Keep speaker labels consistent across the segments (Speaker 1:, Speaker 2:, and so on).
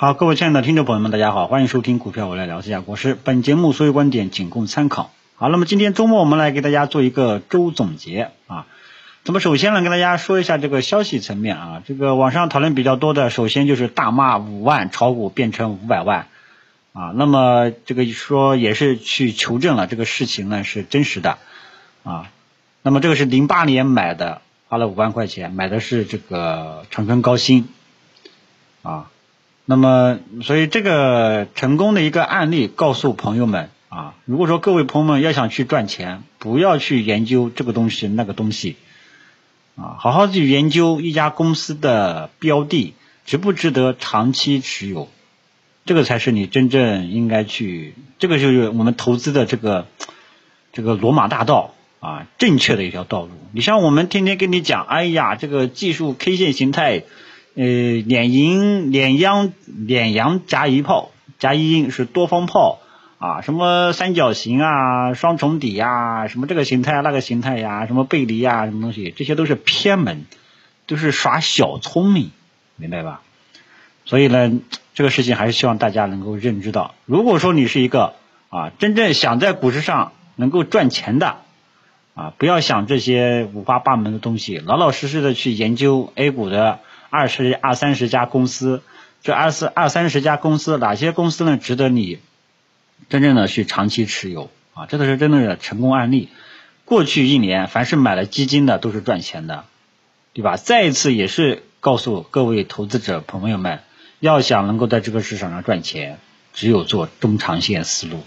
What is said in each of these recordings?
Speaker 1: 好，各位亲爱的听众朋友们，大家好，欢迎收听股票我来聊一下国师。本节目所有观点仅供参考。好，那么今天周末我们来给大家做一个周总结啊。那么首先呢，跟大家说一下这个消息层面啊，这个网上讨论比较多的，首先就是大骂五万炒股变成五百万啊。那么这个说也是去求证了这个事情呢是真实的啊。那么这个是零八年买的，花了五万块钱买的是这个长春高新啊。那么，所以这个成功的一个案例，告诉朋友们啊，如果说各位朋友们要想去赚钱，不要去研究这个东西那个东西，啊，好好去研究一家公司的标的值不值得长期持有，这个才是你真正应该去，这个就是我们投资的这个这个罗马大道啊，正确的一条道路。你像我们天天跟你讲，哎呀，这个技术 K 线形态。呃，两阴两阳两阳夹一炮，夹一阴是多方炮啊，什么三角形啊，双重底呀，什么这个形态那个形态呀，什么背离呀，什么东西，这些都是偏门，都是耍小聪明，明白吧？所以呢，这个事情还是希望大家能够认知到，如果说你是一个啊，真正想在股市上能够赚钱的啊，不要想这些五花八门的东西，老老实实的去研究 A 股的。二十二三十家公司，这二十二三十家公司，哪些公司呢？值得你真正的去长期持有啊？这都是真正的成功案例。过去一年，凡是买了基金的都是赚钱的，对吧？再一次也是告诉各位投资者朋友们，要想能够在这个市场上赚钱，只有做中长线思路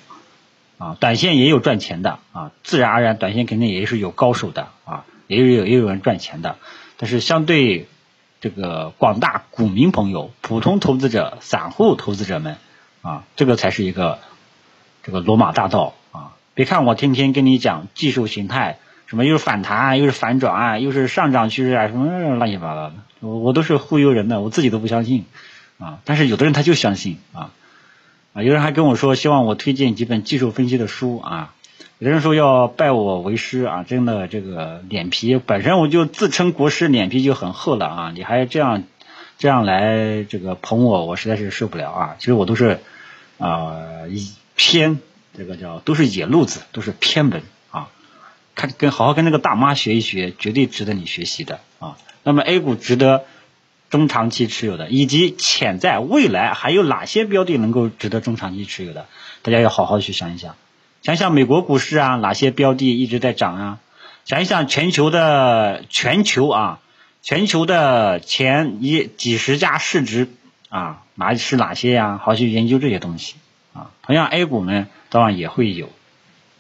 Speaker 1: 啊。短线也有赚钱的啊，自然而然，短线肯定也是有高手的啊，也有也有人赚钱的，但是相对。这个广大股民朋友、普通投资者、散户投资者们啊，这个才是一个这个罗马大道啊！别看我天天跟你讲技术形态，什么又是反弹啊，又是反转啊，又是上涨趋势啊，什么乱七八糟的，我我都是忽悠人的，我自己都不相信啊！但是有的人他就相信啊啊！有人还跟我说，希望我推荐几本技术分析的书啊。有人说要拜我为师啊，真的这个脸皮本身我就自称国师，脸皮就很厚了啊！你还这样这样来这个捧我，我实在是受不了啊！其实我都是啊偏这个叫都是野路子，都是偏门啊！看跟好好跟那个大妈学一学，绝对值得你学习的啊！那么 A 股值得中长期持有的，以及潜在未来还有哪些标的能够值得中长期持有的，大家要好好去想一想。想想美国股市啊，哪些标的一直在涨啊？想一想全球的全球啊，全球的前一几十家市值啊，哪是哪些呀？好去研究这些东西啊。同样 A 股呢，当然也会有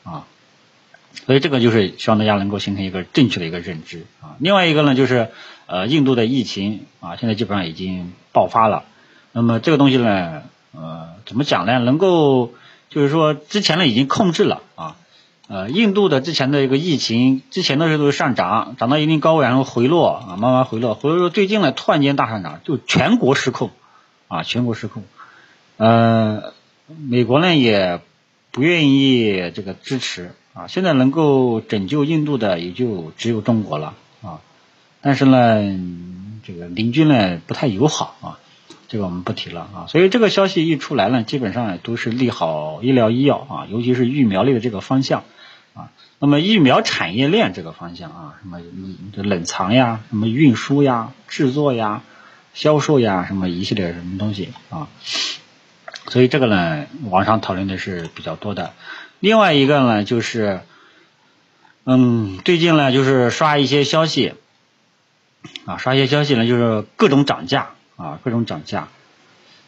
Speaker 1: 啊。所以这个就是希望大家能够形成一个正确的一个认知啊。另外一个呢，就是呃，印度的疫情啊，现在基本上已经爆发了。那么这个东西呢，呃，怎么讲呢？能够就是说，之前呢已经控制了啊，呃，印度的之前的一个疫情，之前的时候上涨，涨到一定高位然后回落啊，慢慢回落，回落最近呢突然间大上涨，就全国失控啊，全国失控，呃，美国呢也不愿意这个支持啊，现在能够拯救印度的也就只有中国了啊，但是呢，这个邻居呢不太友好啊。这个我们不提了啊，所以这个消息一出来呢，基本上都是利好医疗医药啊，尤其是疫苗类的这个方向啊。那么疫苗产业链这个方向啊，什么冷藏呀，什么运输呀，制作呀，销售呀，什么一系列什么东西啊。所以这个呢，网上讨论的是比较多的。另外一个呢，就是嗯，最近呢，就是刷一些消息啊，刷一些消息呢，就是各种涨价。啊，各种涨价，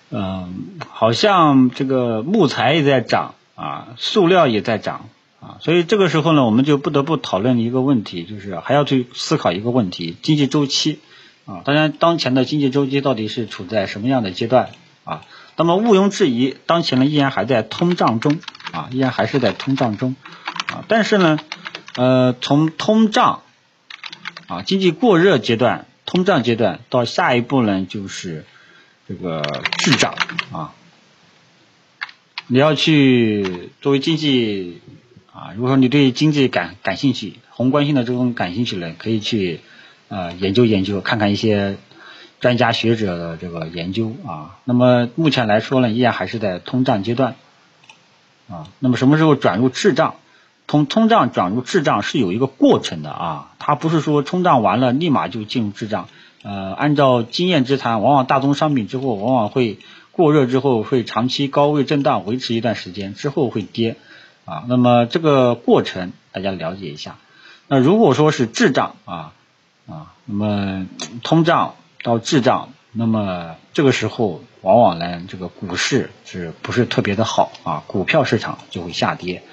Speaker 1: 嗯，好像这个木材也在涨啊，塑料也在涨啊，所以这个时候呢，我们就不得不讨论一个问题，就是还要去思考一个问题：经济周期啊。当然，当前的经济周期到底是处在什么样的阶段啊？那么毋庸置疑，当前呢依然还在通胀中啊，依然还是在通胀中啊。但是呢，呃，从通胀啊，经济过热阶段。通胀阶段到下一步呢，就是这个滞涨啊。你要去作为经济啊，如果说你对经济感感兴趣，宏观性的这种感兴趣呢，可以去呃研究研究，看看一些专家学者的这个研究啊。那么目前来说呢，依然还是在通胀阶段啊。那么什么时候转入滞胀？通通胀转入滞胀是有一个过程的啊，它不是说通胀完了立马就进入滞胀。呃，按照经验之谈，往往大宗商品之后往往会过热之后会长期高位震荡维持一段时间之后会跌啊。那么这个过程大家了解一下。那如果说是滞胀啊啊，那么通胀到滞胀，那么这个时候往往呢这个股市是不是特别的好啊？股票市场就会下跌。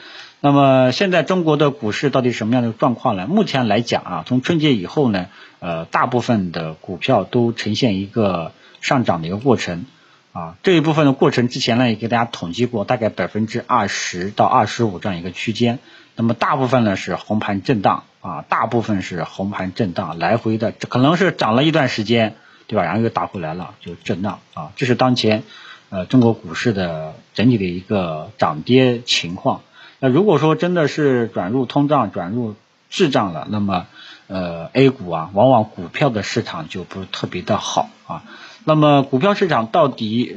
Speaker 1: 那么现在中国的股市到底什么样的状况呢？目前来讲啊，从春节以后呢，呃，大部分的股票都呈现一个上涨的一个过程啊。这一部分的过程之前呢也给大家统计过，大概百分之二十到二十五这样一个区间。那么大部分呢是红盘震荡啊，大部分是红盘震荡来回的，可能是涨了一段时间，对吧？然后又打回来了，就震荡啊。这是当前呃中国股市的整体的一个涨跌情况。那如果说真的是转入通胀、转入滞胀了，那么呃 A 股啊，往往股票的市场就不是特别的好啊。那么股票市场到底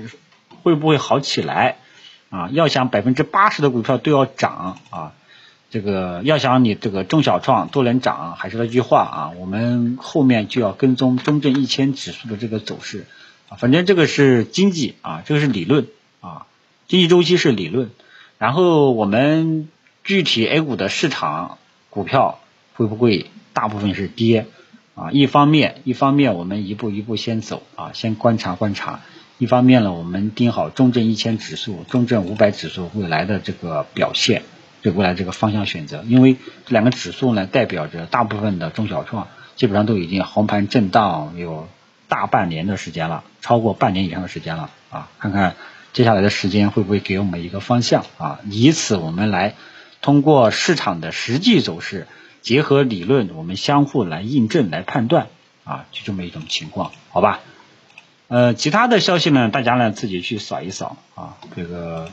Speaker 1: 会不会好起来啊？要想百分之八十的股票都要涨啊，这个要想你这个中小创都能涨，还是那句话啊，我们后面就要跟踪中证一千指数的这个走势啊。反正这个是经济啊，这个是理论啊，经济周期是理论。然后我们具体 A 股的市场股票会不会大部分是跌啊？一方面，一方面我们一步一步先走啊，先观察观察；一方面呢，我们盯好中证一千指数、中证五百指数未来的这个表现，对未来这个方向选择。因为这两个指数呢，代表着大部分的中小创基本上都已经红盘震荡有大半年的时间了，超过半年以上的时间了啊，看看。接下来的时间会不会给我们一个方向啊？以此我们来通过市场的实际走势，结合理论，我们相互来印证、来判断啊，就这么一种情况，好吧？呃，其他的消息呢，大家呢自己去扫一扫啊，这个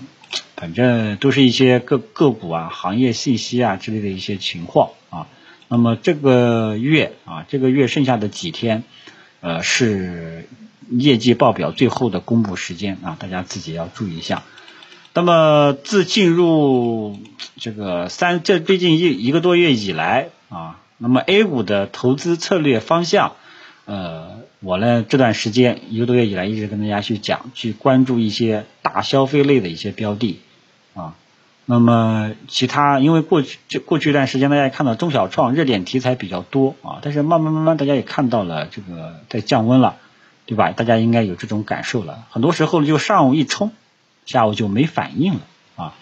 Speaker 1: 反正都是一些个个股啊、行业信息啊之类的一些情况啊。那么这个月啊，这个月剩下的几天，呃是。业绩报表最后的公布时间啊，大家自己要注意一下。那么自进入这个三这最近一一个多月以来啊，那么 A 股的投资策略方向，呃，我呢这段时间一个多月以来一直跟大家去讲，去关注一些大消费类的一些标的啊。那么其他因为过去这过去一段时间大家也看到中小创热点题材比较多啊，但是慢慢慢慢大家也看到了这个在降温了。对吧？大家应该有这种感受了。很多时候就上午一冲，下午就没反应了啊。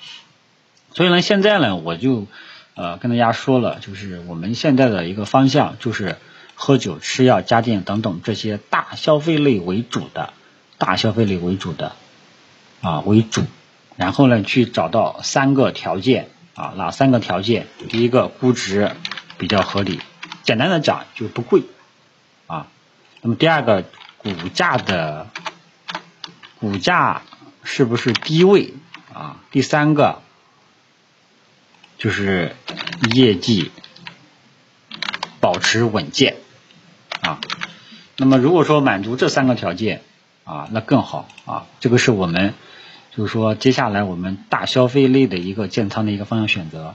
Speaker 1: 所以呢，现在呢，我就呃跟大家说了，就是我们现在的一个方向就是喝酒、吃药、家电等等这些大消费类为主的，大消费类为主的啊为主。然后呢，去找到三个条件啊，哪三个条件？第一个，估值比较合理，简单的讲就不贵啊。那么第二个。股价的股价是不是低位啊？第三个就是业绩保持稳健啊。那么如果说满足这三个条件啊，那更好啊。这个是我们就是说接下来我们大消费类的一个建仓的一个方向选择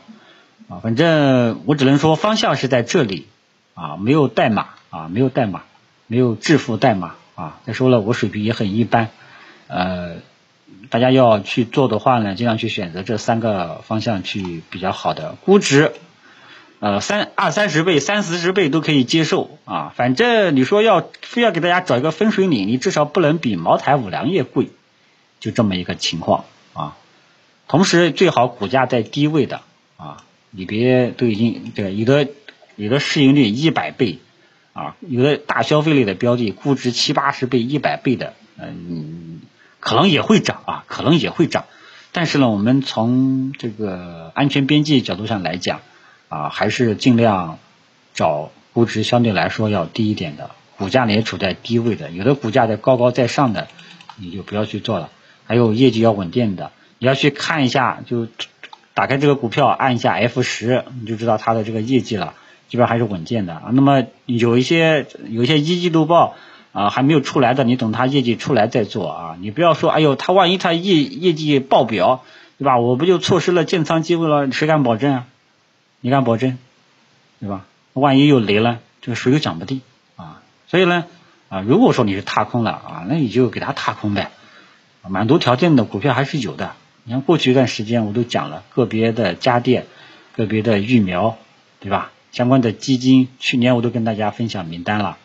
Speaker 1: 啊。反正我只能说方向是在这里啊，没有代码啊，没有代码。没有致富代码啊！再说了，我水平也很一般，呃，大家要去做的话呢，尽量去选择这三个方向去比较好的估值，呃，三二三十倍、三四十倍都可以接受啊。反正你说要非要给大家找一个分水岭，你至少不能比茅台、五粮液贵，就这么一个情况啊。同时最好股价在低位的啊，你别都已经对有的有的市盈率一百倍。啊，有的大消费类的标的，估值七八十倍、一百倍的，嗯，可能也会涨啊，可能也会涨。但是呢，我们从这个安全边际角度上来讲，啊，还是尽量找估值相对来说要低一点的，股价呢也处在低位的。有的股价在高高在上的，你就不要去做了。还有业绩要稳定的，你要去看一下，就打开这个股票，按一下 F 十，你就知道它的这个业绩了。基本还是稳健的啊。那么有一些有一些一季度报啊还没有出来的，你等它业绩出来再做啊，你不要说，哎呦，它万一它业业绩爆表，对吧？我不就错失了建仓机会了？谁敢保证啊？你敢保证，对吧？万一又雷了，这个谁都讲不定啊。所以呢，啊，如果说你是踏空了啊，那你就给它踏空呗。满足条件的股票还是有的。你看过去一段时间我都讲了，个别的家电、个别的疫苗，对吧？相关的基金，去年我都跟大家分享名单了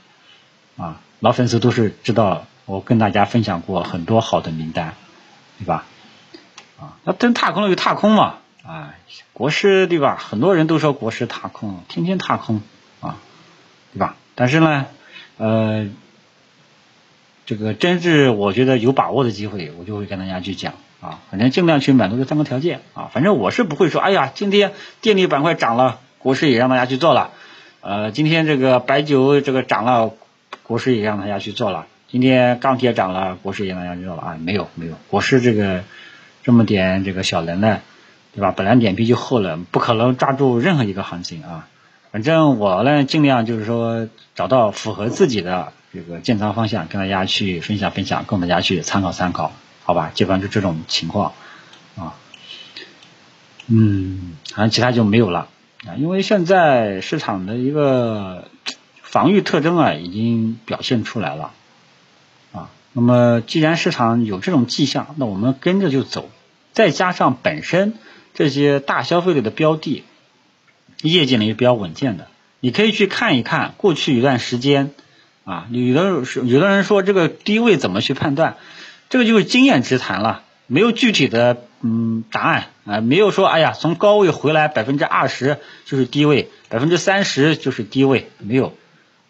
Speaker 1: 啊。老粉丝都是知道，我跟大家分享过很多好的名单，对吧？啊，那真踏空了就踏空嘛，啊，国师对吧？很多人都说国师踏空，天天踏空啊，对吧？但是呢，呃，这个真是我觉得有把握的机会，我就会跟大家去讲啊，反正尽量去满足这三个条件啊，反正我是不会说，哎呀，今天电力板块涨了，国师也让大家去做了，呃，今天这个白酒这个涨了。国师也让大家去做了，今天钢铁涨了，国师也让大家去做了啊？没有没有，国师这个这么点这个小能耐，对吧？本来脸皮就厚了，不可能抓住任何一个行情啊。反正我呢，尽量就是说找到符合自己的这个建仓方向，跟大家去分享分享，供大家去参考参考，好吧？基本上就这种情况啊。嗯，好像其他就没有了啊，因为现在市场的一个。防御特征啊，已经表现出来了啊。那么，既然市场有这种迹象，那我们跟着就走。再加上本身这些大消费类的标的，业绩呢也比较稳健的，你可以去看一看过去一段时间啊。有的有的人说这个低位怎么去判断？这个就是经验之谈了，没有具体的嗯答案啊，没有说哎呀从高位回来百分之二十就是低位，百分之三十就是低位，没有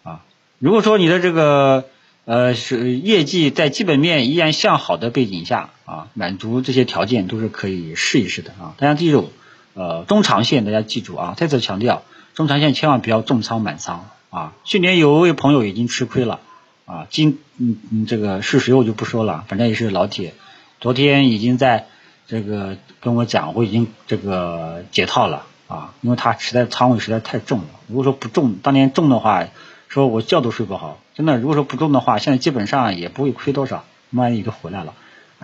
Speaker 1: 啊。如果说你的这个呃是业绩在基本面依然向好的背景下啊，满足这些条件都是可以试一试的啊。大家记住，呃中长线大家记住啊，再次强调，中长线千万不要重仓满仓啊。去年有一位朋友已经吃亏了啊，今嗯嗯这个是谁我就不说了，反正也是老铁，昨天已经在这个跟我讲，我已经这个解套了啊，因为他实在仓位实在太重了，如果说不重，当年重的话。说我觉都睡不好，真的，如果说不重的话，现在基本上也不会亏多少，万一都回来了，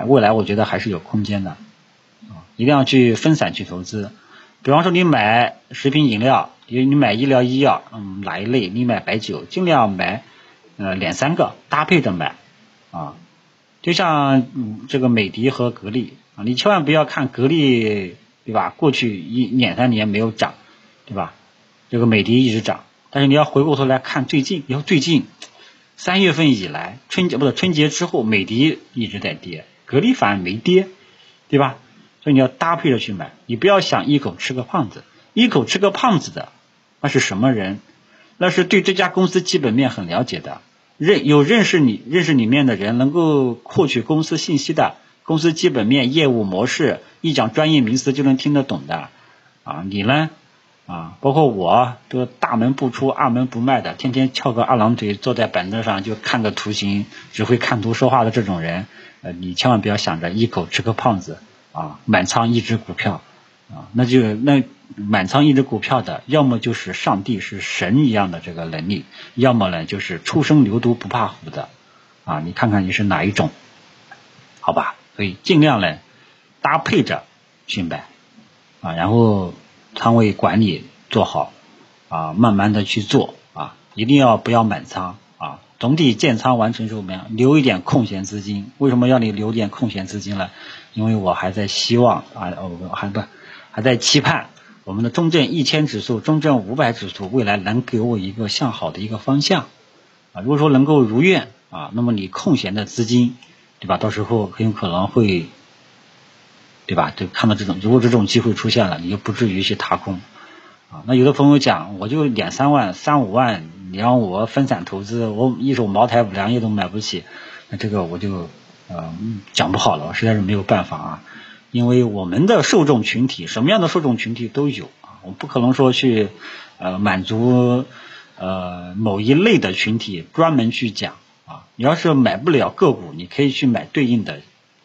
Speaker 1: 未来我觉得还是有空间的，啊，一定要去分散去投资，比方说你买食品饮料，你你买医疗医药，嗯，哪一类？你买白酒，尽量买呃两三个搭配着买，啊，就像这个美的和格力啊，你千万不要看格力，对吧？过去一两三年没有涨，对吧？这个美的一直涨。但是你要回过头来看最近，要最近三月份以来，春节不是春节之后，美的一直在跌，格力反而没跌，对吧？所以你要搭配着去买，你不要想一口吃个胖子，一口吃个胖子的那是什么人？那是对这家公司基本面很了解的，认有认识你认识里面的人，能够获取公司信息的，公司基本面、业务模式，一讲专业名词就能听得懂的啊，你呢？啊，包括我都大门不出二门不迈的，天天翘个二郎腿坐在板凳上就看个图形，只会看图说话的这种人，呃，你千万不要想着一口吃个胖子啊，满仓一只股票啊，那就那满仓一只股票的，要么就是上帝是神一样的这个能力，要么呢就是初生牛犊不怕虎的啊，你看看你是哪一种，好吧？所以尽量呢搭配着去买啊，然后。仓位管理做好啊，慢慢的去做啊，一定要不要满仓啊，总体建仓完成之后，怎么样？留一点空闲资金。为什么要你留点空闲资金呢？因为我还在希望啊，哦，还不还在期盼我们的中证一千指数、中证五百指数未来能给我一个向好的一个方向啊。如果说能够如愿啊，那么你空闲的资金，对吧？到时候很有可能会。对吧？就看到这种，如果这种机会出现了，你就不至于去踏空啊。那有的朋友讲，我就两三万、三五万，你让我分散投资，我一手茅台、五粮液都买不起，那这个我就呃讲不好了，实在是没有办法啊。因为我们的受众群体，什么样的受众群体都有啊，我不可能说去呃满足呃某一类的群体专门去讲啊。你要是买不了个股，你可以去买对应的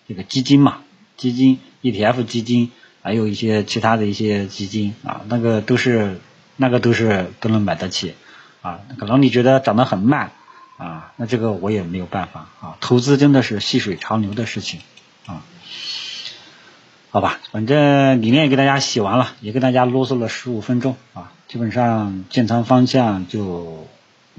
Speaker 1: 这个基金嘛，基金。ETF 基金，还有一些其他的一些基金啊，那个都是那个都是都能买得起啊。可能你觉得涨得很慢啊，那这个我也没有办法啊，投资真的是细水长流的事情啊。好吧，反正理念也给大家写完了，也给大家啰嗦了十五分钟啊，基本上建仓方向就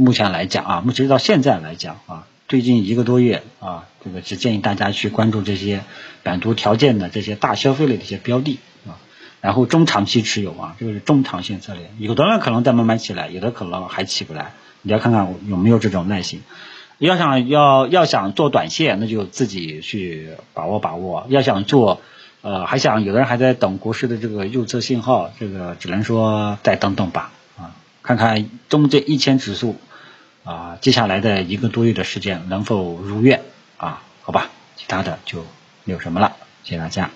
Speaker 1: 目前来讲啊，目前到现在来讲啊，最近一个多月啊，这个只建议大家去关注这些版图条件的这些大消费类的一些标的啊，然后中长期持有啊，这个是中长线策略，有的人可能在慢慢起来，有的可能还起不来，你要看看有没有这种耐心。要想要要想做短线，那就自己去把握把握；要想做。呃，还想有的人还在等国师的这个右侧信号，这个只能说再等等吧，啊，看看中证一千指数啊，接下来的一个多月的时间能否如愿啊？好吧，其他的就没有什么了，谢谢大家。